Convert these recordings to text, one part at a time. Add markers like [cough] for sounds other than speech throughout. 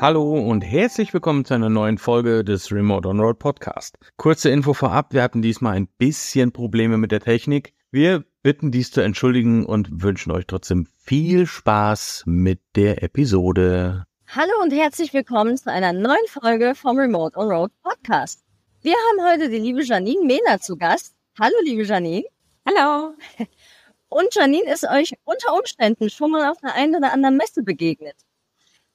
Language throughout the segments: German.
Hallo und herzlich willkommen zu einer neuen Folge des Remote On Road Podcast. Kurze Info vorab, wir hatten diesmal ein bisschen Probleme mit der Technik. Wir bitten dies zu entschuldigen und wünschen euch trotzdem viel Spaß mit der Episode. Hallo und herzlich willkommen zu einer neuen Folge vom Remote On Road Podcast. Wir haben heute die liebe Janine Mehner zu Gast. Hallo liebe Janine. Hallo. Und Janine ist euch unter Umständen schon mal auf der einen oder anderen Messe begegnet.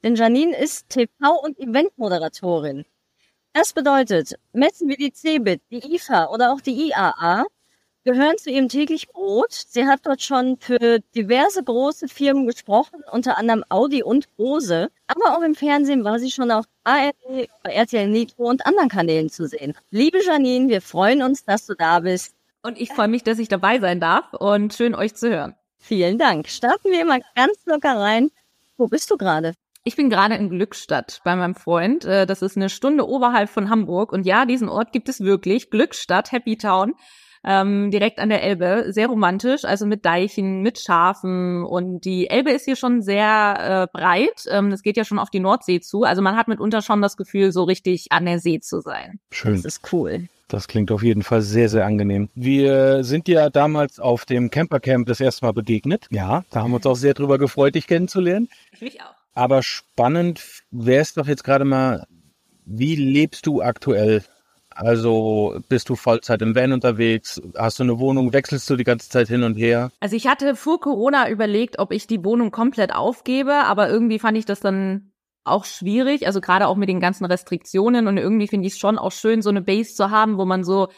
Denn Janine ist TV- und Eventmoderatorin. Das bedeutet, Messen wie die CeBIT, die IFA oder auch die IAA gehören zu ihrem täglich Brot. Sie hat dort schon für diverse große Firmen gesprochen, unter anderem Audi und Bose. Aber auch im Fernsehen war sie schon auf ARD, RTL Nitro und anderen Kanälen zu sehen. Liebe Janine, wir freuen uns, dass du da bist. Und ich freue mich, dass ich dabei sein darf und schön euch zu hören. Vielen Dank. Starten wir mal ganz locker rein. Wo bist du gerade? Ich bin gerade in Glückstadt bei meinem Freund. Äh, das ist eine Stunde oberhalb von Hamburg. Und ja, diesen Ort gibt es wirklich. Glückstadt, Happy Town ähm, direkt an der Elbe. Sehr romantisch, also mit Deichen, mit Schafen. Und die Elbe ist hier schon sehr äh, breit. Ähm, das geht ja schon auf die Nordsee zu. Also man hat mitunter schon das Gefühl, so richtig an der See zu sein. Schön. Das ist cool. Das klingt auf jeden Fall sehr, sehr angenehm. Wir sind ja damals auf dem Campercamp das erste Mal begegnet. Ja, da haben wir uns auch sehr drüber gefreut, dich kennenzulernen. Ich mich auch. Aber spannend wäre es doch jetzt gerade mal, wie lebst du aktuell also bist du Vollzeit im Van unterwegs? Hast du eine Wohnung? Wechselst du die ganze Zeit hin und her? Also ich hatte vor Corona überlegt, ob ich die Wohnung komplett aufgebe, aber irgendwie fand ich das dann auch schwierig, also gerade auch mit den ganzen Restriktionen und irgendwie finde ich es schon auch schön, so eine Base zu haben, wo man so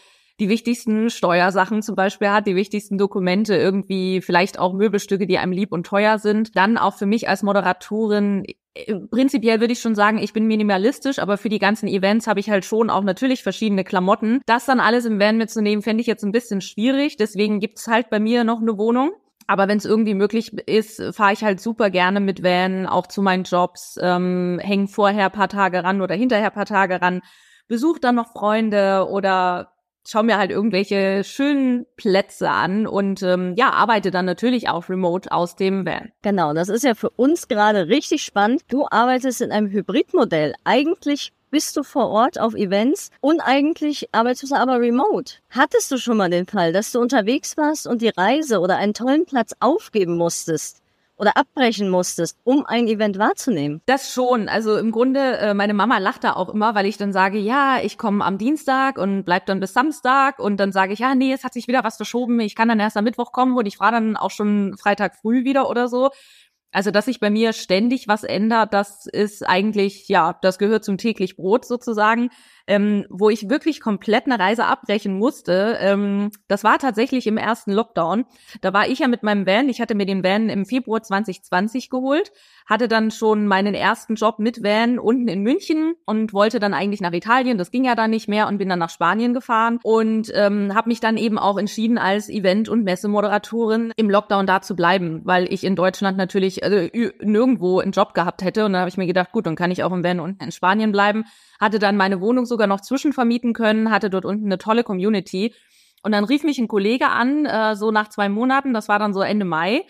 die wichtigsten Steuersachen zum Beispiel hat, die wichtigsten Dokumente, irgendwie vielleicht auch Möbelstücke, die einem lieb und teuer sind. Dann auch für mich als Moderatorin äh, prinzipiell würde ich schon sagen, ich bin minimalistisch, aber für die ganzen Events habe ich halt schon auch natürlich verschiedene Klamotten. Das dann alles im Van mitzunehmen, fände ich jetzt ein bisschen schwierig. Deswegen gibt's halt bei mir noch eine Wohnung. Aber wenn es irgendwie möglich ist, fahre ich halt super gerne mit Van, auch zu meinen Jobs, ähm, hängen vorher paar Tage ran oder hinterher paar Tage ran, besuche dann noch Freunde oder schau mir halt irgendwelche schönen Plätze an und ähm, ja, arbeite dann natürlich auch remote aus dem Van. Genau, das ist ja für uns gerade richtig spannend. Du arbeitest in einem Hybridmodell. Eigentlich bist du vor Ort auf Events und eigentlich arbeitest du aber remote. Hattest du schon mal den Fall, dass du unterwegs warst und die Reise oder einen tollen Platz aufgeben musstest? Oder abbrechen musstest, um ein Event wahrzunehmen? Das schon. Also im Grunde, äh, meine Mama lacht da auch immer, weil ich dann sage, ja, ich komme am Dienstag und bleib dann bis Samstag und dann sage ich, ja, nee, es hat sich wieder was verschoben, ich kann dann erst am Mittwoch kommen und ich fahre dann auch schon Freitag früh wieder oder so. Also, dass sich bei mir ständig was ändert, das ist eigentlich, ja, das gehört zum täglich Brot sozusagen ähm, wo ich wirklich komplett eine Reise abbrechen musste. Ähm, das war tatsächlich im ersten Lockdown. Da war ich ja mit meinem Van, ich hatte mir den Van im Februar 2020 geholt, hatte dann schon meinen ersten Job mit Van unten in München und wollte dann eigentlich nach Italien. Das ging ja dann nicht mehr und bin dann nach Spanien gefahren und ähm, habe mich dann eben auch entschieden, als Event- und Messemoderatorin im Lockdown da zu bleiben, weil ich in Deutschland natürlich also, nirgendwo einen Job gehabt hätte. Und da habe ich mir gedacht, gut, dann kann ich auch im Van unten in Spanien bleiben hatte dann meine Wohnung sogar noch zwischenvermieten können, hatte dort unten eine tolle Community. Und dann rief mich ein Kollege an, äh, so nach zwei Monaten, das war dann so Ende Mai.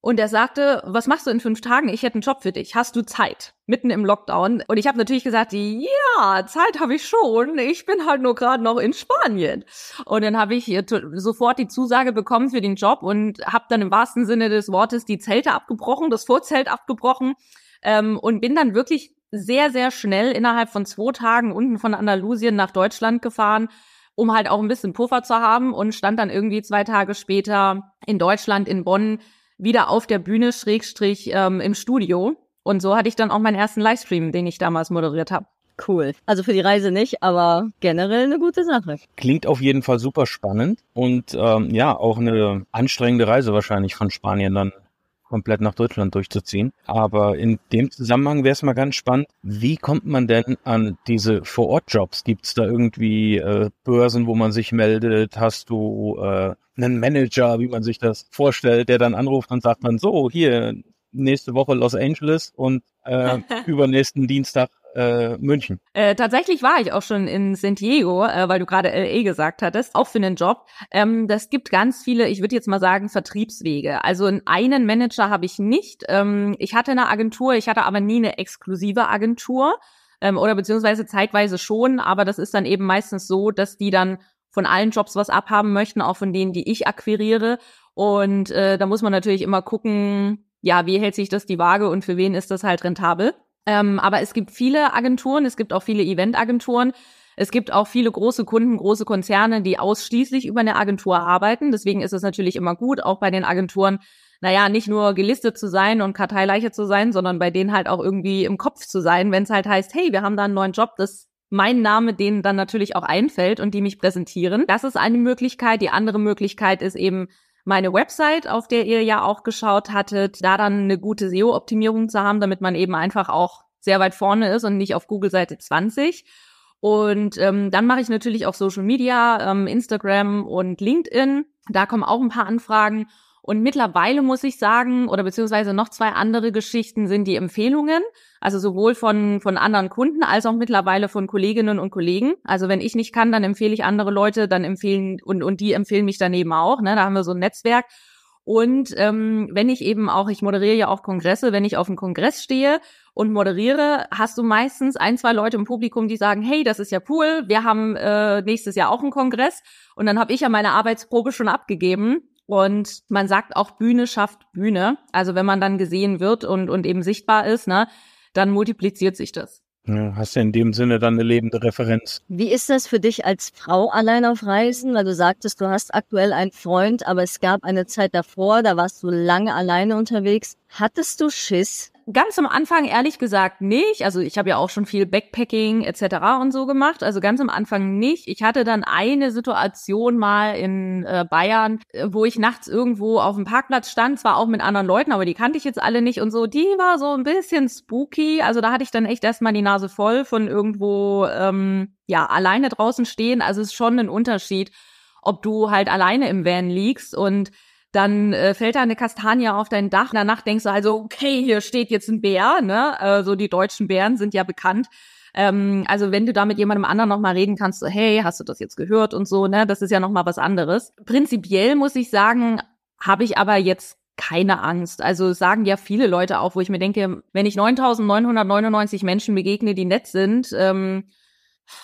Und er sagte, was machst du in fünf Tagen? Ich hätte einen Job für dich. Hast du Zeit? Mitten im Lockdown. Und ich habe natürlich gesagt, ja, Zeit habe ich schon. Ich bin halt nur gerade noch in Spanien. Und dann habe ich sofort die Zusage bekommen für den Job und habe dann im wahrsten Sinne des Wortes die Zelte abgebrochen, das Vorzelt abgebrochen ähm, und bin dann wirklich sehr, sehr schnell innerhalb von zwei Tagen unten von Andalusien nach Deutschland gefahren, um halt auch ein bisschen Puffer zu haben und stand dann irgendwie zwei Tage später in Deutschland, in Bonn, wieder auf der Bühne, Schrägstrich ähm, im Studio. Und so hatte ich dann auch meinen ersten Livestream, den ich damals moderiert habe. Cool. Also für die Reise nicht, aber generell eine gute Sache. Klingt auf jeden Fall super spannend und ähm, ja, auch eine anstrengende Reise wahrscheinlich von Spanien dann komplett nach Deutschland durchzuziehen. Aber in dem Zusammenhang wäre es mal ganz spannend, wie kommt man denn an diese Vor-Ort-Jobs? Gibt es da irgendwie äh, Börsen, wo man sich meldet? Hast du äh, einen Manager, wie man sich das vorstellt, der dann anruft und sagt dann so, hier, nächste Woche Los Angeles und äh, [laughs] übernächsten Dienstag äh, München? Äh, tatsächlich war ich auch schon in San Diego, äh, weil du gerade LA gesagt hattest, auch für einen Job. Ähm, das gibt ganz viele, ich würde jetzt mal sagen, Vertriebswege. Also einen Manager habe ich nicht. Ähm, ich hatte eine Agentur, ich hatte aber nie eine exklusive Agentur ähm, oder beziehungsweise zeitweise schon, aber das ist dann eben meistens so, dass die dann von allen Jobs was abhaben möchten, auch von denen, die ich akquiriere. Und äh, da muss man natürlich immer gucken, ja, wie hält sich das die Waage und für wen ist das halt rentabel. Ähm, aber es gibt viele Agenturen, es gibt auch viele Eventagenturen. Es gibt auch viele große Kunden, große Konzerne, die ausschließlich über eine Agentur arbeiten. Deswegen ist es natürlich immer gut, auch bei den Agenturen, naja, nicht nur gelistet zu sein und Karteileiche zu sein, sondern bei denen halt auch irgendwie im Kopf zu sein, wenn es halt heißt, hey, wir haben da einen neuen Job, das mein Name denen dann natürlich auch einfällt und die mich präsentieren. Das ist eine Möglichkeit. Die andere Möglichkeit ist eben meine Website, auf der ihr ja auch geschaut hattet, da dann eine gute SEO-Optimierung zu haben, damit man eben einfach auch sehr weit vorne ist und nicht auf Google Seite 20. Und ähm, dann mache ich natürlich auch Social Media, ähm, Instagram und LinkedIn. Da kommen auch ein paar Anfragen. Und mittlerweile muss ich sagen, oder beziehungsweise noch zwei andere Geschichten sind die Empfehlungen. Also sowohl von, von anderen Kunden als auch mittlerweile von Kolleginnen und Kollegen. Also wenn ich nicht kann, dann empfehle ich andere Leute, dann empfehlen, und, und die empfehlen mich daneben auch. Ne? Da haben wir so ein Netzwerk. Und ähm, wenn ich eben auch, ich moderiere ja auch Kongresse, wenn ich auf einem Kongress stehe und moderiere, hast du meistens ein, zwei Leute im Publikum, die sagen, hey, das ist ja cool, wir haben äh, nächstes Jahr auch einen Kongress. Und dann habe ich ja meine Arbeitsprobe schon abgegeben und man sagt auch, Bühne schafft Bühne. Also wenn man dann gesehen wird und, und eben sichtbar ist, ne, dann multipliziert sich das. Ja, hast du in dem Sinne dann eine lebende Referenz. Wie ist das für dich als Frau allein auf Reisen? Weil du sagtest, du hast aktuell einen Freund, aber es gab eine Zeit davor, da warst du lange alleine unterwegs. Hattest du Schiss? Ganz am Anfang ehrlich gesagt nicht. Also ich habe ja auch schon viel Backpacking etc. und so gemacht. Also ganz am Anfang nicht. Ich hatte dann eine Situation mal in äh, Bayern, äh, wo ich nachts irgendwo auf dem Parkplatz stand, zwar auch mit anderen Leuten, aber die kannte ich jetzt alle nicht und so. Die war so ein bisschen spooky. Also da hatte ich dann echt erstmal die Nase voll von irgendwo ähm, ja alleine draußen stehen. Also es ist schon ein Unterschied, ob du halt alleine im Van liegst und dann äh, fällt da eine Kastanie auf dein Dach. Danach denkst du also, okay, hier steht jetzt ein Bär, ne? Also die deutschen Bären sind ja bekannt. Ähm, also wenn du da mit jemandem anderen nochmal reden kannst, so, hey, hast du das jetzt gehört und so, ne? Das ist ja nochmal was anderes. Prinzipiell muss ich sagen, habe ich aber jetzt keine Angst. Also sagen ja viele Leute auch, wo ich mir denke, wenn ich 9.999 Menschen begegne, die nett sind, ähm,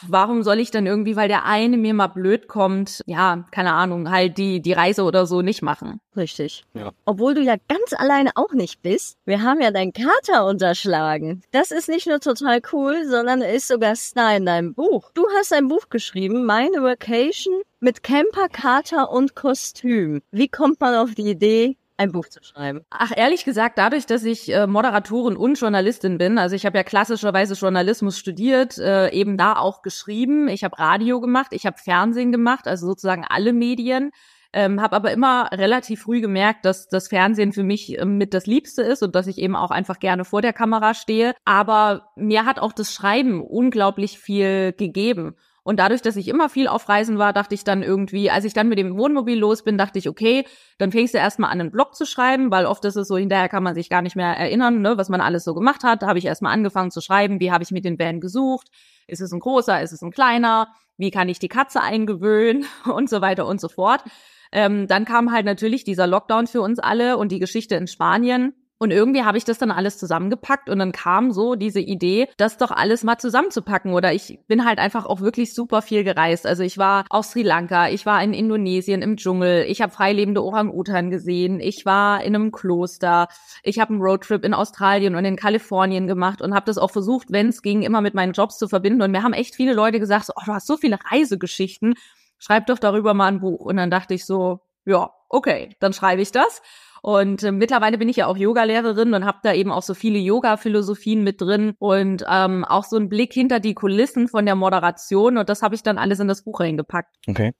warum soll ich dann irgendwie, weil der eine mir mal blöd kommt, ja, keine Ahnung, halt die, die Reise oder so nicht machen. Richtig. Ja. Obwohl du ja ganz alleine auch nicht bist. Wir haben ja deinen Kater unterschlagen. Das ist nicht nur total cool, sondern er ist sogar Star in deinem Buch. Du hast ein Buch geschrieben, Meine Vacation mit Camper, Kater und Kostüm. Wie kommt man auf die Idee, ein Buch zu schreiben? Ach, ehrlich gesagt, dadurch, dass ich äh, Moderatorin und Journalistin bin, also ich habe ja klassischerweise Journalismus studiert, äh, eben da auch geschrieben, ich habe Radio gemacht, ich habe Fernsehen gemacht, also sozusagen alle Medien. Ähm, habe aber immer relativ früh gemerkt, dass das Fernsehen für mich äh, mit das Liebste ist und dass ich eben auch einfach gerne vor der Kamera stehe. Aber mir hat auch das Schreiben unglaublich viel gegeben. Und dadurch, dass ich immer viel auf Reisen war, dachte ich dann irgendwie, als ich dann mit dem Wohnmobil los bin, dachte ich, okay, dann fängst du erstmal an, einen Blog zu schreiben, weil oft ist es so, hinterher kann man sich gar nicht mehr erinnern, ne, was man alles so gemacht hat. Da habe ich erstmal angefangen zu schreiben, wie habe ich mir den Van gesucht? Ist es ein großer, ist es ein kleiner? Wie kann ich die Katze eingewöhnen? [laughs] Und so weiter und so fort. Ähm, dann kam halt natürlich dieser Lockdown für uns alle und die Geschichte in Spanien. Und irgendwie habe ich das dann alles zusammengepackt und dann kam so diese Idee, das doch alles mal zusammenzupacken. Oder ich bin halt einfach auch wirklich super viel gereist. Also ich war auf Sri Lanka, ich war in Indonesien im Dschungel, ich habe freilebende Orang-Utan gesehen, ich war in einem Kloster, ich habe einen Roadtrip in Australien und in Kalifornien gemacht und habe das auch versucht, wenn es ging, immer mit meinen Jobs zu verbinden. Und mir haben echt viele Leute gesagt, oh, du hast so viele Reisegeschichten, schreib doch darüber mal ein Buch. Und dann dachte ich so, ja, okay, dann schreibe ich das. Und äh, mittlerweile bin ich ja auch Yogalehrerin und habe da eben auch so viele Yoga-Philosophien mit drin und ähm, auch so einen Blick hinter die Kulissen von der Moderation. Und das habe ich dann alles in das Buch reingepackt. Okay.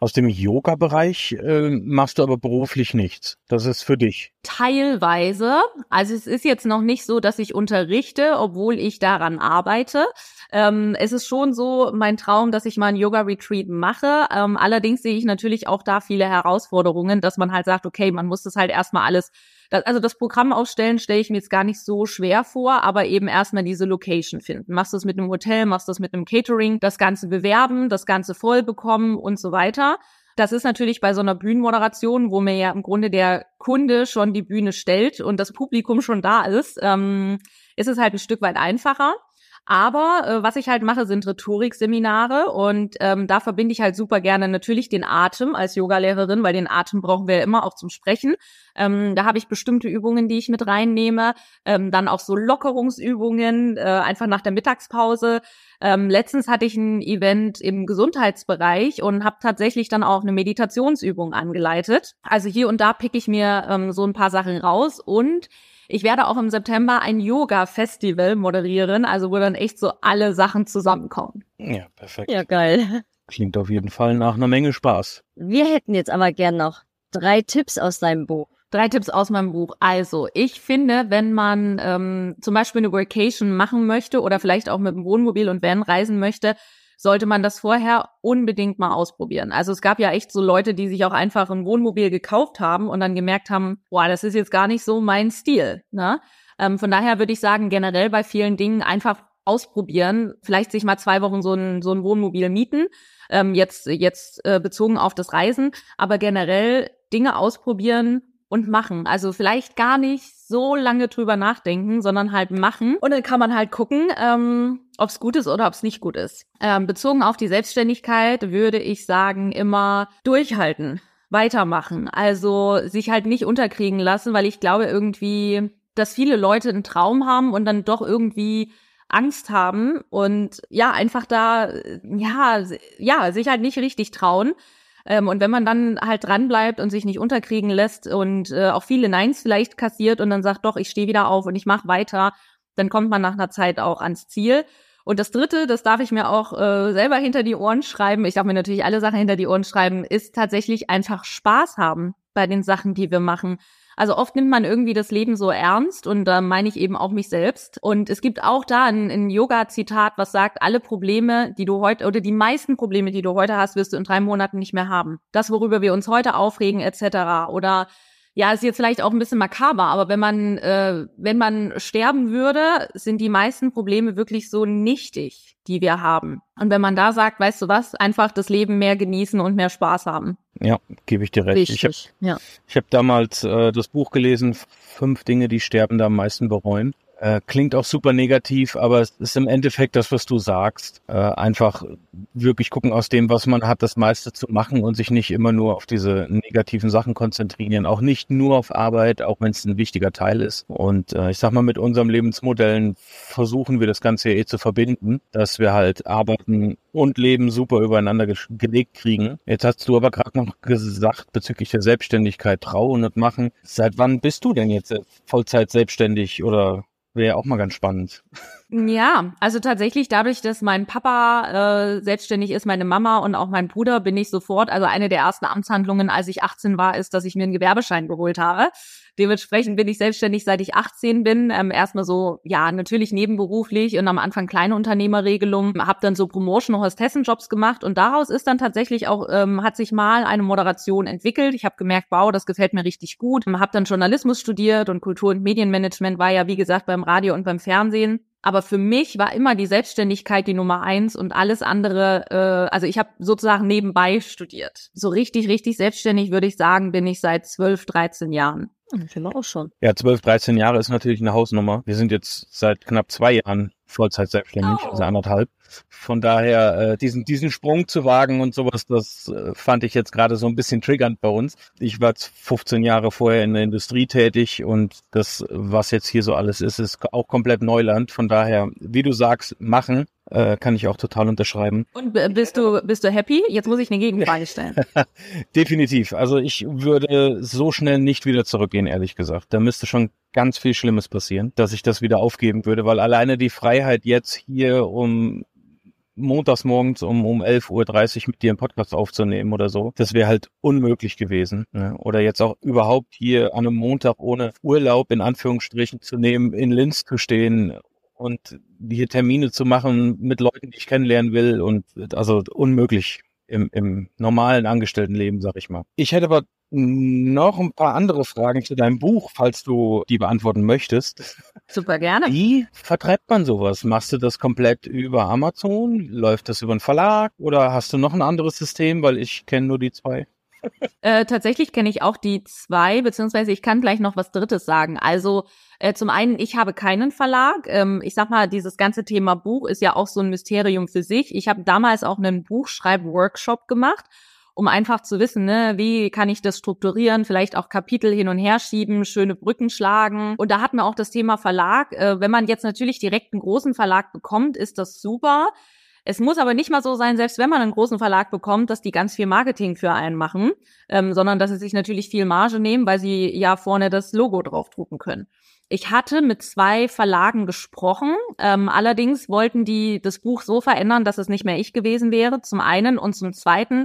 Aus dem Yoga-Bereich äh, machst du aber beruflich nichts. Das ist für dich. Teilweise. Also es ist jetzt noch nicht so, dass ich unterrichte, obwohl ich daran arbeite. Ähm, es ist schon so mein Traum, dass ich mal ein Yoga-Retreat mache. Ähm, allerdings sehe ich natürlich auch da viele Herausforderungen, dass man halt sagt, okay, man muss das halt erstmal alles das, also das Programm aufstellen stelle ich mir jetzt gar nicht so schwer vor, aber eben erstmal diese Location finden. Machst du es mit einem Hotel, machst du es mit einem Catering, das Ganze bewerben, das Ganze voll bekommen und so weiter. Das ist natürlich bei so einer Bühnenmoderation, wo mir ja im Grunde der Kunde schon die Bühne stellt und das Publikum schon da ist, ähm, ist es halt ein Stück weit einfacher. Aber äh, was ich halt mache, sind Rhetorikseminare und ähm, da verbinde ich halt super gerne natürlich den Atem als Yogalehrerin, weil den Atem brauchen wir ja immer auch zum Sprechen. Ähm, da habe ich bestimmte Übungen, die ich mit reinnehme, ähm, dann auch so Lockerungsübungen, äh, einfach nach der Mittagspause. Ähm, letztens hatte ich ein Event im Gesundheitsbereich und habe tatsächlich dann auch eine Meditationsübung angeleitet. Also hier und da pick ich mir ähm, so ein paar Sachen raus und ich werde auch im September ein Yoga-Festival moderieren, also wo dann echt so alle Sachen zusammenkommen. Ja, perfekt. Ja, geil. Klingt auf jeden Fall nach einer Menge Spaß. Wir hätten jetzt aber gern noch drei Tipps aus deinem Buch. Drei Tipps aus meinem Buch. Also, ich finde, wenn man ähm, zum Beispiel eine Vacation machen möchte oder vielleicht auch mit dem Wohnmobil und Van reisen möchte, sollte man das vorher unbedingt mal ausprobieren. Also es gab ja echt so Leute, die sich auch einfach ein Wohnmobil gekauft haben und dann gemerkt haben, boah, das ist jetzt gar nicht so mein Stil. Ne? Ähm, von daher würde ich sagen, generell bei vielen Dingen einfach ausprobieren, vielleicht sich mal zwei Wochen so ein, so ein Wohnmobil mieten, ähm, jetzt, jetzt äh, bezogen auf das Reisen, aber generell Dinge ausprobieren, und machen. Also vielleicht gar nicht so lange drüber nachdenken, sondern halt machen. Und dann kann man halt gucken, ähm, ob es gut ist oder ob es nicht gut ist. Ähm, bezogen auf die Selbstständigkeit würde ich sagen, immer durchhalten, weitermachen. Also sich halt nicht unterkriegen lassen, weil ich glaube irgendwie, dass viele Leute einen Traum haben und dann doch irgendwie Angst haben und ja, einfach da, ja, ja, sich halt nicht richtig trauen. Ähm, und wenn man dann halt dranbleibt und sich nicht unterkriegen lässt und äh, auch viele Neins vielleicht kassiert und dann sagt, doch, ich stehe wieder auf und ich mache weiter, dann kommt man nach einer Zeit auch ans Ziel. Und das Dritte, das darf ich mir auch äh, selber hinter die Ohren schreiben, ich darf mir natürlich alle Sachen hinter die Ohren schreiben, ist tatsächlich einfach Spaß haben bei den Sachen, die wir machen. Also oft nimmt man irgendwie das Leben so ernst und da meine ich eben auch mich selbst. Und es gibt auch da ein, ein Yoga-Zitat, was sagt, alle Probleme, die du heute oder die meisten Probleme, die du heute hast, wirst du in drei Monaten nicht mehr haben. Das, worüber wir uns heute aufregen, etc. Oder ja, ist jetzt vielleicht auch ein bisschen makaber, aber wenn man, äh, wenn man sterben würde, sind die meisten Probleme wirklich so nichtig, die wir haben. Und wenn man da sagt, weißt du was, einfach das Leben mehr genießen und mehr Spaß haben. Ja, gebe ich dir recht. Richtig. Ich habe ja. ich hab damals äh, das Buch gelesen, Fünf Dinge, die Sterbende am meisten bereuen. Äh, klingt auch super negativ, aber es ist im Endeffekt das, was du sagst. Äh, einfach wirklich gucken aus dem, was man hat, das meiste zu machen und sich nicht immer nur auf diese negativen Sachen konzentrieren. Auch nicht nur auf Arbeit, auch wenn es ein wichtiger Teil ist. Und äh, ich sag mal, mit unserem Lebensmodellen versuchen wir das Ganze eh zu verbinden, dass wir halt arbeiten und Leben super übereinander ge gelegt kriegen. Jetzt hast du aber gerade noch gesagt bezüglich der Selbstständigkeit, trauen und machen. Seit wann bist du denn jetzt Vollzeit selbstständig oder Wäre ja auch mal ganz spannend. Ja, also tatsächlich dadurch, dass mein Papa äh, selbstständig ist, meine Mama und auch mein Bruder, bin ich sofort, also eine der ersten Amtshandlungen, als ich 18 war, ist, dass ich mir einen Gewerbeschein geholt habe. Dementsprechend bin ich selbstständig, seit ich 18 bin. Ähm, erstmal so, ja, natürlich nebenberuflich und am Anfang kleine Unternehmerregelung. Habe dann so Promotion Hostessenjobs gemacht und daraus ist dann tatsächlich auch, ähm, hat sich mal eine Moderation entwickelt. Ich habe gemerkt, wow, das gefällt mir richtig gut. Habe dann Journalismus studiert und Kultur- und Medienmanagement war ja, wie gesagt, beim Radio und beim Fernsehen. Aber für mich war immer die Selbstständigkeit die Nummer eins und alles andere, äh, also ich habe sozusagen nebenbei studiert. So richtig, richtig selbstständig würde ich sagen, bin ich seit 12, 13 Jahren. Das sind wir auch schon. Ja, 12, 13 Jahre ist natürlich eine Hausnummer. Wir sind jetzt seit knapp zwei Jahren Vollzeit selbstständig, Oh. also anderthalb. Von daher, äh, diesen, diesen Sprung zu wagen und sowas, das äh, fand ich jetzt gerade so ein bisschen triggernd bei uns. Ich war jetzt 15 Jahre vorher in der Industrie tätig und das, was jetzt hier so alles ist, ist auch komplett Neuland. Von daher, wie du sagst, machen, äh, kann ich auch total unterschreiben. Und bist du, bist du happy? Jetzt muss ich eine Gegenfrage [laughs] stellen. Definitiv. Also ich würde so schnell nicht wieder zurückgehen, ehrlich gesagt. Da müsste schon ganz viel Schlimmes passieren, dass ich das wieder aufgeben würde, weil alleine die Freiheit jetzt hier um montags morgens um, um 11.30 Uhr mit dir einen Podcast aufzunehmen oder so, das wäre halt unmöglich gewesen. Ne? Oder jetzt auch überhaupt hier an einem Montag ohne Urlaub in Anführungsstrichen zu nehmen, in Linz zu stehen und hier Termine zu machen mit Leuten, die ich kennenlernen will und also unmöglich im, im normalen Angestelltenleben, sag ich mal. Ich hätte aber noch ein paar andere Fragen zu deinem Buch, falls du die beantworten möchtest. Super gerne. Wie vertreibt man sowas? Machst du das komplett über Amazon? Läuft das über einen Verlag? Oder hast du noch ein anderes System? Weil ich kenne nur die zwei. Äh, tatsächlich kenne ich auch die zwei, beziehungsweise ich kann gleich noch was Drittes sagen. Also äh, zum einen, ich habe keinen Verlag. Ähm, ich sag mal, dieses ganze Thema Buch ist ja auch so ein Mysterium für sich. Ich habe damals auch einen Buchschreib-Workshop gemacht um einfach zu wissen, ne, wie kann ich das strukturieren, vielleicht auch Kapitel hin und her schieben, schöne Brücken schlagen. Und da hatten wir auch das Thema Verlag. Äh, wenn man jetzt natürlich direkt einen großen Verlag bekommt, ist das super. Es muss aber nicht mal so sein, selbst wenn man einen großen Verlag bekommt, dass die ganz viel Marketing für einen machen, ähm, sondern dass sie sich natürlich viel Marge nehmen, weil sie ja vorne das Logo draufdrucken können. Ich hatte mit zwei Verlagen gesprochen. Ähm, allerdings wollten die das Buch so verändern, dass es nicht mehr ich gewesen wäre, zum einen. Und zum zweiten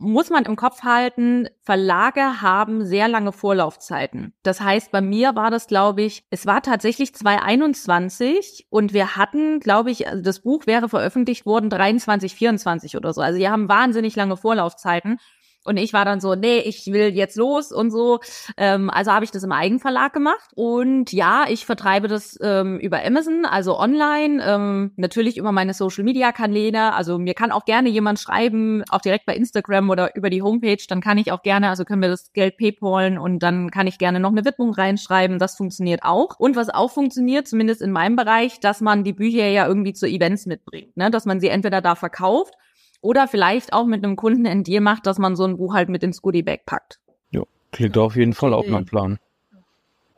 muss man im Kopf halten, Verlage haben sehr lange Vorlaufzeiten. Das heißt, bei mir war das, glaube ich, es war tatsächlich 2021 und wir hatten, glaube ich, also das Buch wäre veröffentlicht worden 23, 24 oder so. Also wir haben wahnsinnig lange Vorlaufzeiten. Und ich war dann so, nee, ich will jetzt los und so. Ähm, also habe ich das im Eigenverlag gemacht. Und ja, ich vertreibe das ähm, über Amazon, also online, ähm, natürlich über meine Social-Media-Kanäle. Also mir kann auch gerne jemand schreiben, auch direkt bei Instagram oder über die Homepage. Dann kann ich auch gerne, also können wir das Geld paypalen und dann kann ich gerne noch eine Widmung reinschreiben. Das funktioniert auch. Und was auch funktioniert, zumindest in meinem Bereich, dass man die Bücher ja irgendwie zu Events mitbringt. Ne? Dass man sie entweder da verkauft oder vielleicht auch mit einem Kunden ein Deal macht, dass man so ein Buch halt mit ins Goodiebag packt. Ja, klingt auf jeden Fall auch mein Plan.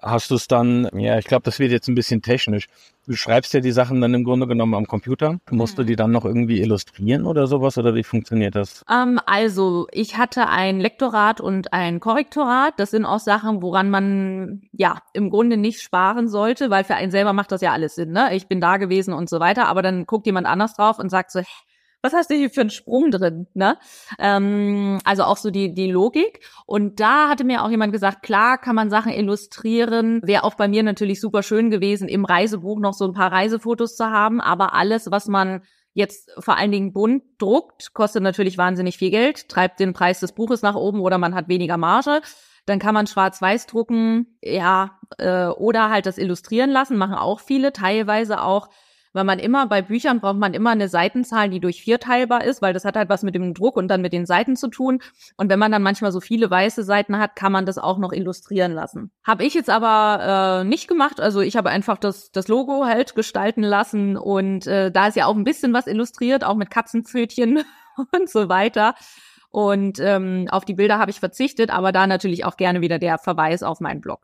Hast du es dann, ja, ich glaube, das wird jetzt ein bisschen technisch. Du schreibst ja die Sachen dann im Grunde genommen am Computer. Musst du die dann noch irgendwie illustrieren oder sowas oder wie funktioniert das? Ähm, also, ich hatte ein Lektorat und ein Korrektorat. Das sind auch Sachen, woran man ja im Grunde nicht sparen sollte, weil für einen selber macht das ja alles Sinn. Ne? Ich bin da gewesen und so weiter, aber dann guckt jemand anders drauf und sagt so, hä, was hast du hier für einen Sprung drin? Ne? Ähm, also auch so die, die Logik. Und da hatte mir auch jemand gesagt, klar kann man Sachen illustrieren. Wäre auch bei mir natürlich super schön gewesen, im Reisebuch noch so ein paar Reisefotos zu haben. Aber alles, was man jetzt vor allen Dingen bunt druckt, kostet natürlich wahnsinnig viel Geld, treibt den Preis des Buches nach oben oder man hat weniger Marge. Dann kann man schwarz-weiß drucken, ja, äh, oder halt das illustrieren lassen, machen auch viele, teilweise auch weil man immer bei Büchern braucht man immer eine Seitenzahl, die durch vier teilbar ist, weil das hat halt was mit dem Druck und dann mit den Seiten zu tun. Und wenn man dann manchmal so viele weiße Seiten hat, kann man das auch noch illustrieren lassen. Habe ich jetzt aber äh, nicht gemacht. Also ich habe einfach das, das Logo halt gestalten lassen und äh, da ist ja auch ein bisschen was illustriert, auch mit Katzenpfötchen [laughs] und so weiter. Und ähm, auf die Bilder habe ich verzichtet, aber da natürlich auch gerne wieder der Verweis auf meinen Blog.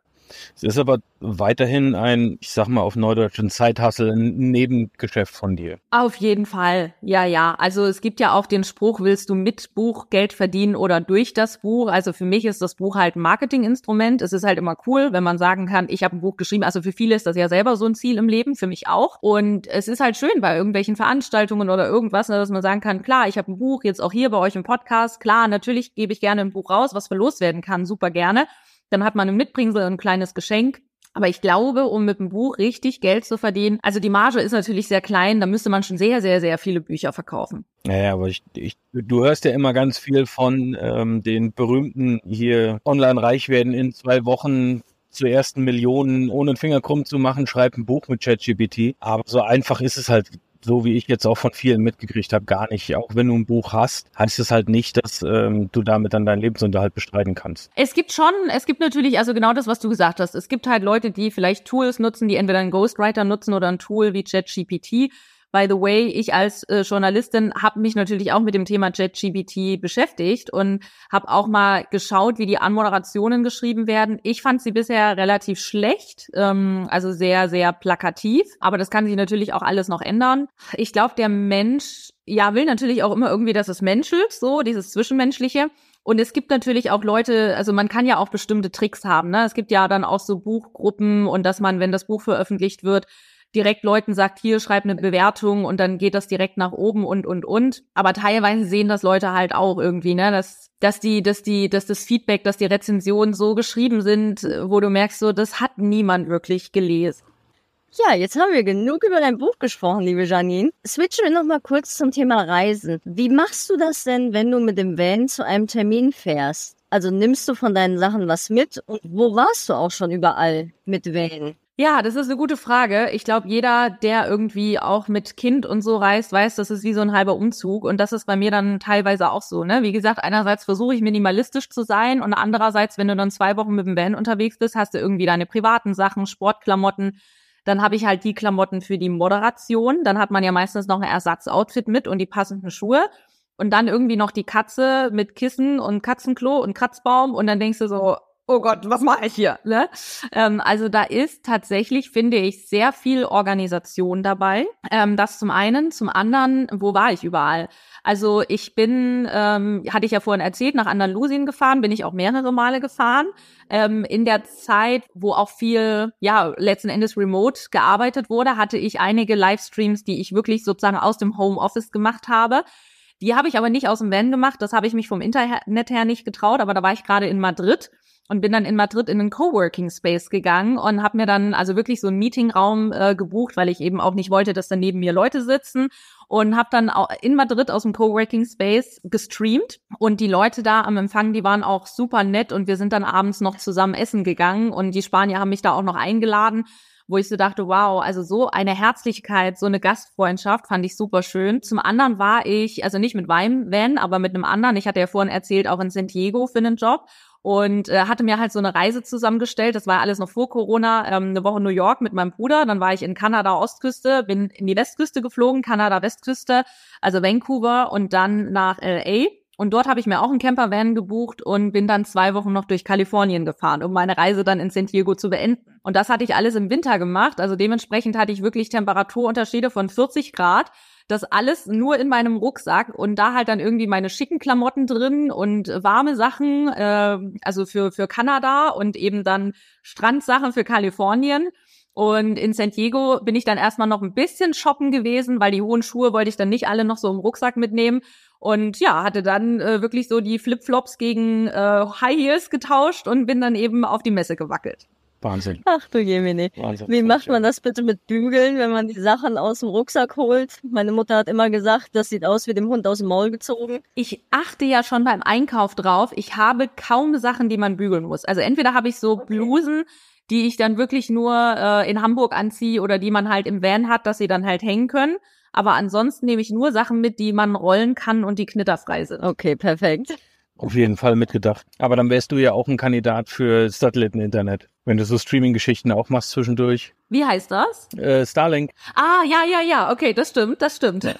Es ist aber weiterhin ein, ich sag mal auf Neudeutsch, ein Zeithassel, ein Nebengeschäft von dir. Auf jeden Fall, ja, ja. Also es gibt ja auch den Spruch, willst du mit Buch Geld verdienen oder durch das Buch? Also für mich ist das Buch halt ein Marketinginstrument. Es ist halt immer cool, wenn man sagen kann, ich habe ein Buch geschrieben. Also für viele ist das ja selber so ein Ziel im Leben, für mich auch. Und es ist halt schön bei irgendwelchen Veranstaltungen oder irgendwas, ne, dass man sagen kann, klar, ich habe ein Buch, jetzt auch hier bei euch im Podcast. Klar, natürlich gebe ich gerne ein Buch raus, was verlost werden kann, super gerne. Dann hat man ein Mitbringsel, ein kleines Geschenk. Aber ich glaube, um mit dem Buch richtig Geld zu verdienen, also die Marge ist natürlich sehr klein, da müsste man schon sehr, sehr, sehr viele Bücher verkaufen. Naja, aber ich, ich, du hörst ja immer ganz viel von ähm, den berühmten hier online reich werden in zwei Wochen zur ersten Millionen, ohne einen Finger krumm zu machen, schreib ein Buch mit ChatGPT. Aber so einfach ist es halt so wie ich jetzt auch von vielen mitgekriegt habe, gar nicht. Auch wenn du ein Buch hast, heißt es halt nicht, dass ähm, du damit dann deinen Lebensunterhalt bestreiten kannst. Es gibt schon, es gibt natürlich, also genau das, was du gesagt hast. Es gibt halt Leute, die vielleicht Tools nutzen, die entweder einen Ghostwriter nutzen oder ein Tool wie ChatGPT By the way, ich als äh, Journalistin habe mich natürlich auch mit dem Thema ChatGPT beschäftigt und habe auch mal geschaut, wie die Anmoderationen geschrieben werden. Ich fand sie bisher relativ schlecht, ähm, also sehr, sehr plakativ. Aber das kann sich natürlich auch alles noch ändern. Ich glaube, der Mensch, ja, will natürlich auch immer irgendwie, dass es menschelt, so dieses Zwischenmenschliche. Und es gibt natürlich auch Leute, also man kann ja auch bestimmte Tricks haben. Ne? Es gibt ja dann auch so Buchgruppen und dass man, wenn das Buch veröffentlicht wird, direkt Leuten sagt, hier schreib eine Bewertung und dann geht das direkt nach oben und und und. Aber teilweise sehen das Leute halt auch irgendwie, ne, dass dass die, dass die, dass das Feedback, dass die Rezensionen so geschrieben sind, wo du merkst, so das hat niemand wirklich gelesen. Ja, jetzt haben wir genug über dein Buch gesprochen, liebe Janine. Switchen wir noch mal kurz zum Thema Reisen. Wie machst du das denn, wenn du mit dem Van zu einem Termin fährst? Also nimmst du von deinen Sachen was mit und wo warst du auch schon überall mit Van? Ja, das ist eine gute Frage. Ich glaube, jeder, der irgendwie auch mit Kind und so reist, weiß, das ist wie so ein halber Umzug. Und das ist bei mir dann teilweise auch so. Ne? Wie gesagt, einerseits versuche ich minimalistisch zu sein und andererseits, wenn du dann zwei Wochen mit dem Van unterwegs bist, hast du irgendwie deine privaten Sachen, Sportklamotten. Dann habe ich halt die Klamotten für die Moderation. Dann hat man ja meistens noch ein Ersatzoutfit mit und die passenden Schuhe. Und dann irgendwie noch die Katze mit Kissen und Katzenklo und Kratzbaum. Und dann denkst du so, oh Gott, was mache ich hier? Ne? Ähm, also da ist tatsächlich, finde ich, sehr viel Organisation dabei. Ähm, das zum einen. Zum anderen, wo war ich überall? Also ich bin, ähm, hatte ich ja vorhin erzählt, nach Andalusien gefahren, bin ich auch mehrere Male gefahren. Ähm, in der Zeit, wo auch viel, ja, letzten Endes remote gearbeitet wurde, hatte ich einige Livestreams, die ich wirklich sozusagen aus dem Homeoffice gemacht habe. Die habe ich aber nicht aus dem Van gemacht. Das habe ich mich vom Internet her nicht getraut, aber da war ich gerade in Madrid und bin dann in Madrid in einen Coworking Space gegangen und habe mir dann also wirklich so einen Meetingraum äh, gebucht, weil ich eben auch nicht wollte, dass da neben mir Leute sitzen und habe dann in Madrid aus dem Coworking Space gestreamt und die Leute da am Empfang, die waren auch super nett und wir sind dann abends noch zusammen essen gegangen und die Spanier haben mich da auch noch eingeladen wo ich so dachte, wow, also so eine Herzlichkeit, so eine Gastfreundschaft fand ich super schön. Zum anderen war ich, also nicht mit meinem Van, aber mit einem anderen, ich hatte ja vorhin erzählt, auch in San Diego für einen Job und äh, hatte mir halt so eine Reise zusammengestellt. Das war alles noch vor Corona, ähm, eine Woche New York mit meinem Bruder. Dann war ich in Kanada Ostküste, bin in die Westküste geflogen, Kanada Westküste, also Vancouver und dann nach LA. Und dort habe ich mir auch einen Campervan gebucht und bin dann zwei Wochen noch durch Kalifornien gefahren, um meine Reise dann in San Diego zu beenden. Und das hatte ich alles im Winter gemacht. Also dementsprechend hatte ich wirklich Temperaturunterschiede von 40 Grad das alles nur in meinem Rucksack und da halt dann irgendwie meine schicken Klamotten drin und warme Sachen, äh, also für, für Kanada und eben dann Strandsachen für Kalifornien. Und in San Diego bin ich dann erstmal noch ein bisschen shoppen gewesen, weil die hohen Schuhe wollte ich dann nicht alle noch so im Rucksack mitnehmen. Und ja, hatte dann äh, wirklich so die Flipflops gegen äh, High Heels getauscht und bin dann eben auf die Messe gewackelt. Wahnsinn. Ach du Jemini. Wahnsinn. Wie macht man das bitte mit Bügeln, wenn man die Sachen aus dem Rucksack holt? Meine Mutter hat immer gesagt, das sieht aus wie dem Hund aus dem Maul gezogen. Ich achte ja schon beim Einkauf drauf. Ich habe kaum Sachen, die man bügeln muss. Also entweder habe ich so okay. Blusen, die ich dann wirklich nur äh, in Hamburg anziehe oder die man halt im Van hat, dass sie dann halt hängen können. Aber ansonsten nehme ich nur Sachen mit, die man rollen kann und die knitterfrei sind. Okay, perfekt. Auf jeden Fall mitgedacht. Aber dann wärst du ja auch ein Kandidat für Satelliteninternet, wenn du so Streaming-Geschichten auch machst zwischendurch. Wie heißt das? Äh, Starlink. Ah, ja, ja, ja. Okay, das stimmt, das stimmt. Ja.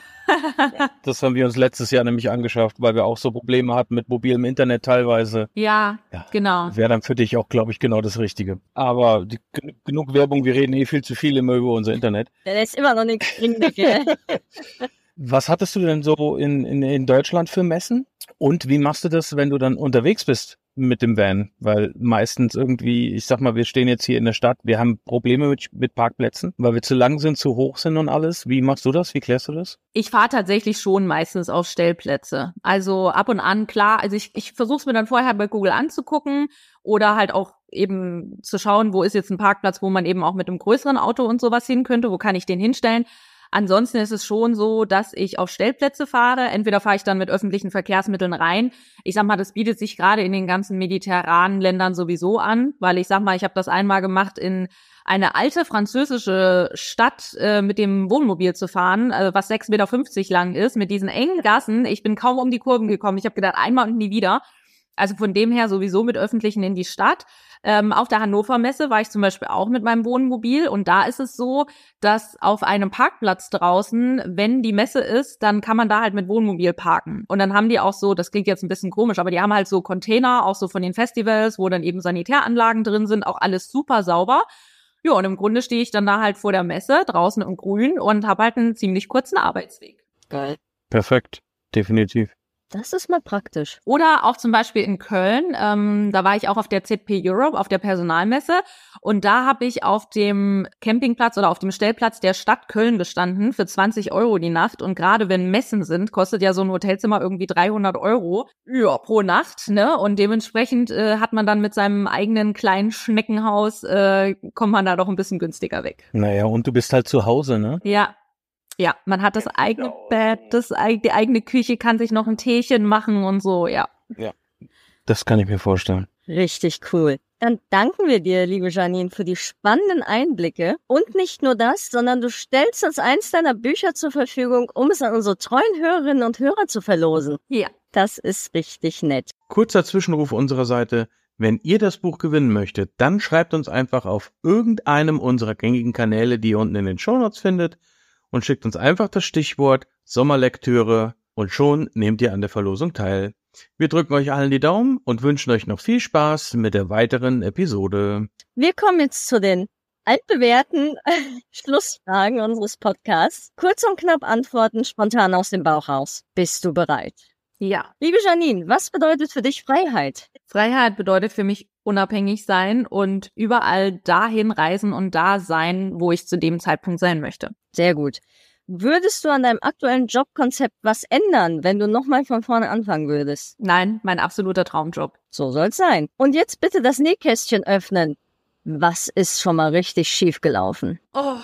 das haben wir uns letztes Jahr nämlich angeschafft, weil wir auch so Probleme hatten mit mobilem Internet teilweise. Ja, ja. genau. Wäre dann für dich auch, glaube ich, genau das Richtige. Aber die, genug Werbung, wir reden eh viel zu viel immer über unser Internet. Der ist immer noch nichts dringend, gell? [laughs] Was hattest du denn so in, in, in Deutschland für Messen? Und wie machst du das, wenn du dann unterwegs bist mit dem Van? Weil meistens irgendwie, ich sag mal, wir stehen jetzt hier in der Stadt, wir haben Probleme mit, mit Parkplätzen, weil wir zu lang sind, zu hoch sind und alles. Wie machst du das? Wie klärst du das? Ich fahre tatsächlich schon meistens auf Stellplätze. Also ab und an, klar, also ich, ich versuche es mir dann vorher bei Google anzugucken oder halt auch eben zu schauen, wo ist jetzt ein Parkplatz, wo man eben auch mit einem größeren Auto und sowas hin könnte, wo kann ich den hinstellen. Ansonsten ist es schon so, dass ich auf Stellplätze fahre. Entweder fahre ich dann mit öffentlichen Verkehrsmitteln rein. Ich sag mal, das bietet sich gerade in den ganzen mediterranen Ländern sowieso an, weil ich sag mal, ich habe das einmal gemacht in eine alte französische Stadt äh, mit dem Wohnmobil zu fahren, äh, was 6,50 Meter lang ist, mit diesen engen Gassen. Ich bin kaum um die Kurven gekommen. Ich habe gedacht, einmal und nie wieder. Also von dem her sowieso mit öffentlichen in die Stadt. Ähm, auf der Hannover Messe war ich zum Beispiel auch mit meinem Wohnmobil und da ist es so, dass auf einem Parkplatz draußen, wenn die Messe ist, dann kann man da halt mit Wohnmobil parken. Und dann haben die auch so, das klingt jetzt ein bisschen komisch, aber die haben halt so Container, auch so von den Festivals, wo dann eben Sanitäranlagen drin sind, auch alles super sauber. Ja, und im Grunde stehe ich dann da halt vor der Messe, draußen im Grün und habe halt einen ziemlich kurzen Arbeitsweg. Geil. Perfekt, definitiv. Das ist mal praktisch. Oder auch zum Beispiel in Köln, ähm, da war ich auch auf der ZP Europe, auf der Personalmesse. Und da habe ich auf dem Campingplatz oder auf dem Stellplatz der Stadt Köln gestanden für 20 Euro die Nacht. Und gerade wenn Messen sind, kostet ja so ein Hotelzimmer irgendwie 300 Euro ja, pro Nacht. Ne? Und dementsprechend äh, hat man dann mit seinem eigenen kleinen Schneckenhaus, äh, kommt man da doch ein bisschen günstiger weg. Naja, und du bist halt zu Hause, ne? Ja, ja, man hat das eigene Bett, das, die eigene Küche, kann sich noch ein Teechen machen und so, ja. Ja. Das kann ich mir vorstellen. Richtig cool. Dann danken wir dir, liebe Janine, für die spannenden Einblicke. Und nicht nur das, sondern du stellst uns eins deiner Bücher zur Verfügung, um es an unsere treuen Hörerinnen und Hörer zu verlosen. Ja. Das ist richtig nett. Kurzer Zwischenruf unserer Seite. Wenn ihr das Buch gewinnen möchtet, dann schreibt uns einfach auf irgendeinem unserer gängigen Kanäle, die ihr unten in den Shownotes findet und schickt uns einfach das Stichwort Sommerlektüre und schon nehmt ihr an der Verlosung teil. Wir drücken euch allen die Daumen und wünschen euch noch viel Spaß mit der weiteren Episode. Wir kommen jetzt zu den altbewährten [laughs] Schlussfragen unseres Podcasts. Kurz und knapp antworten, spontan aus dem Bauch raus. Bist du bereit? Ja. Liebe Janine, was bedeutet für dich Freiheit? Freiheit bedeutet für mich unabhängig sein und überall dahin reisen und da sein, wo ich zu dem Zeitpunkt sein möchte. Sehr gut. Würdest du an deinem aktuellen Jobkonzept was ändern, wenn du nochmal von vorne anfangen würdest? Nein, mein absoluter Traumjob. So soll's sein. Und jetzt bitte das Nähkästchen öffnen. Was ist schon mal richtig schief gelaufen? Oh,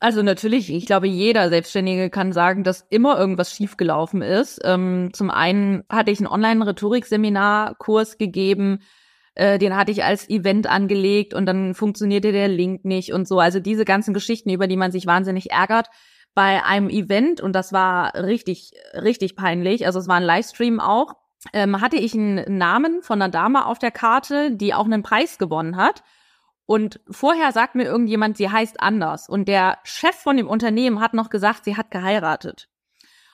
also natürlich, ich glaube, jeder Selbstständige kann sagen, dass immer irgendwas schiefgelaufen ist. Ähm, zum einen hatte ich einen Online-Rhetorik-Seminar-Kurs gegeben, äh, den hatte ich als Event angelegt und dann funktionierte der Link nicht und so. Also diese ganzen Geschichten, über die man sich wahnsinnig ärgert. Bei einem Event, und das war richtig, richtig peinlich, also es war ein Livestream auch, ähm, hatte ich einen Namen von einer Dame auf der Karte, die auch einen Preis gewonnen hat. Und vorher sagt mir irgendjemand, sie heißt anders. Und der Chef von dem Unternehmen hat noch gesagt, sie hat geheiratet.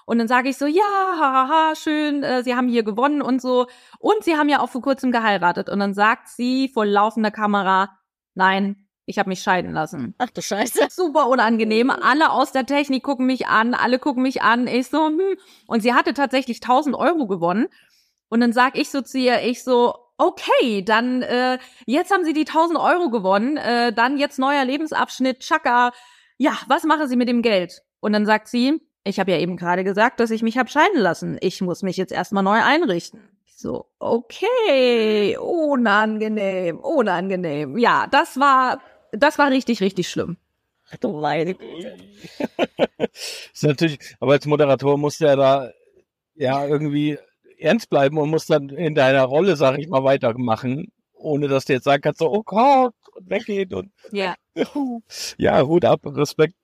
Und dann sage ich so, ja, haha, schön, äh, Sie haben hier gewonnen und so. Und Sie haben ja auch vor kurzem geheiratet. Und dann sagt sie vor laufender Kamera, nein, ich habe mich scheiden lassen. Ach du Scheiße. [laughs] Super unangenehm. Alle aus der Technik gucken mich an, alle gucken mich an. Ich so, hm. Und sie hatte tatsächlich 1000 Euro gewonnen. Und dann sag ich so zu ihr, ich so, okay, dann äh, jetzt haben Sie die 1000 Euro gewonnen, äh, dann jetzt neuer Lebensabschnitt, Chaka. Ja, was machen Sie mit dem Geld? Und dann sagt sie, ich habe ja eben gerade gesagt, dass ich mich hab scheiden lassen. Ich muss mich jetzt erstmal neu einrichten. Ich so, okay, unangenehm, unangenehm. Ja, das war, das war richtig, richtig schlimm. Du meine [laughs] ist natürlich, aber als Moderator musst du ja da ja irgendwie ernst bleiben und musst dann in deiner Rolle, sag ich mal, weitermachen, ohne dass du jetzt sagen kannst, so, oh Gott, und weggehen und ja. [laughs] ja, Hut ab, Respekt.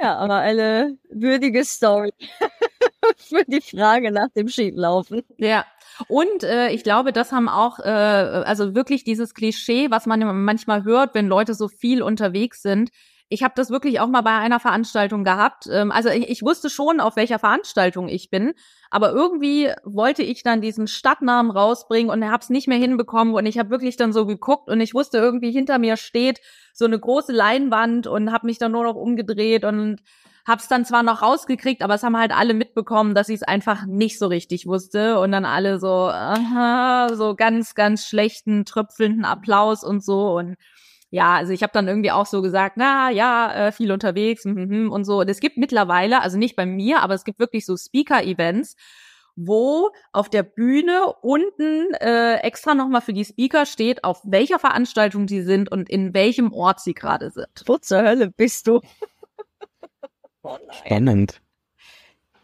Ja, aber eine würdige Story [laughs] für die Frage nach dem Schieflaufen. Ja. Und äh, ich glaube, das haben auch, äh, also wirklich dieses Klischee, was man manchmal hört, wenn Leute so viel unterwegs sind. Ich habe das wirklich auch mal bei einer Veranstaltung gehabt. Ähm, also ich, ich wusste schon, auf welcher Veranstaltung ich bin, aber irgendwie wollte ich dann diesen Stadtnamen rausbringen und habe es nicht mehr hinbekommen und ich habe wirklich dann so geguckt und ich wusste irgendwie hinter mir steht so eine große Leinwand und habe mich dann nur noch umgedreht und hab's dann zwar noch rausgekriegt, aber es haben halt alle mitbekommen, dass ich es einfach nicht so richtig wusste und dann alle so aha, so ganz ganz schlechten tröpfelnden Applaus und so und ja, also ich habe dann irgendwie auch so gesagt, na ja, äh, viel unterwegs mm, und so. Und es gibt mittlerweile, also nicht bei mir, aber es gibt wirklich so Speaker-Events, wo auf der Bühne unten äh, extra nochmal für die Speaker steht, auf welcher Veranstaltung sie sind und in welchem Ort sie gerade sind. Wo zur Hölle bist du? [laughs] oh Spannend.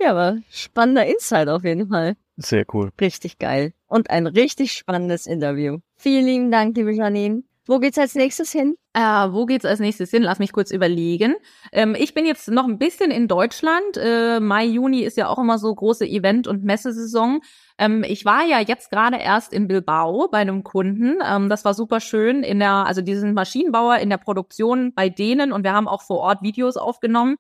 Ja, aber spannender Insight auf jeden Fall. Sehr cool. Richtig geil. Und ein richtig spannendes Interview. Vielen lieben Dank, liebe Janine. Wo geht's als nächstes hin? Äh, wo geht's als nächstes hin? Lass mich kurz überlegen. Ähm, ich bin jetzt noch ein bisschen in Deutschland. Äh, Mai, Juni ist ja auch immer so große Event- und Messesaison. Ähm, ich war ja jetzt gerade erst in Bilbao bei einem Kunden. Ähm, das war super schön in der, also diesen Maschinenbauer in der Produktion bei denen und wir haben auch vor Ort Videos aufgenommen.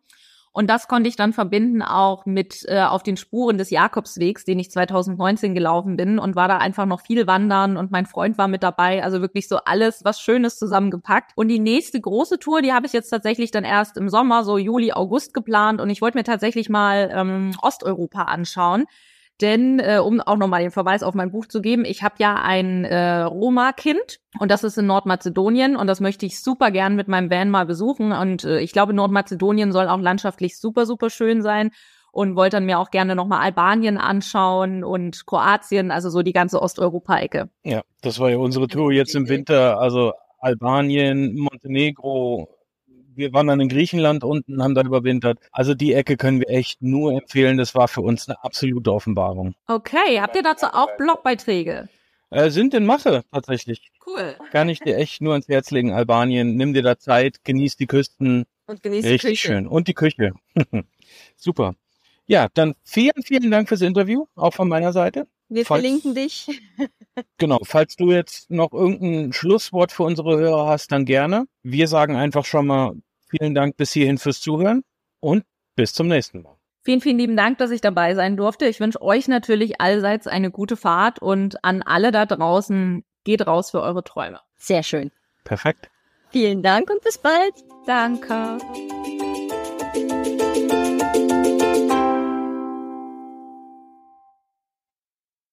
Und das konnte ich dann verbinden auch mit äh, auf den Spuren des Jakobswegs, den ich 2019 gelaufen bin und war da einfach noch viel wandern und mein Freund war mit dabei. Also wirklich so alles, was Schönes zusammengepackt. Und die nächste große Tour, die habe ich jetzt tatsächlich dann erst im Sommer, so Juli, August geplant und ich wollte mir tatsächlich mal ähm, Osteuropa anschauen. Denn, äh, um auch nochmal den Verweis auf mein Buch zu geben, ich habe ja ein äh, Roma-Kind und das ist in Nordmazedonien und das möchte ich super gern mit meinem Van mal besuchen. Und äh, ich glaube, Nordmazedonien soll auch landschaftlich super, super schön sein und wollte dann mir auch gerne nochmal Albanien anschauen und Kroatien, also so die ganze Osteuropa-Ecke. Ja, das war ja unsere Tour jetzt im Winter, also Albanien, Montenegro, wir waren dann in Griechenland unten, haben da überwintert. Also die Ecke können wir echt nur empfehlen. Das war für uns eine absolute Offenbarung. Okay, habt ihr dazu auch Blogbeiträge? Äh, sind in Mache tatsächlich. Cool. Kann ich dir echt nur ans Herz legen, Albanien. Nimm dir da Zeit, genieß die Küsten. Und genießt Richtig die Küche. schön. Und die Küche. [laughs] Super. Ja, dann vielen, vielen Dank fürs Interview, auch von meiner Seite. Wir Falls- verlinken dich. [laughs] [laughs] Genau, falls du jetzt noch irgendein Schlusswort für unsere Hörer hast, dann gerne. Wir sagen einfach schon mal vielen Dank bis hierhin fürs Zuhören und bis zum nächsten Mal. Vielen, vielen lieben Dank, dass ich dabei sein durfte. Ich wünsche euch natürlich allseits eine gute Fahrt und an alle da draußen, geht raus für eure Träume. Sehr schön. Perfekt. Vielen Dank und bis bald. Danke.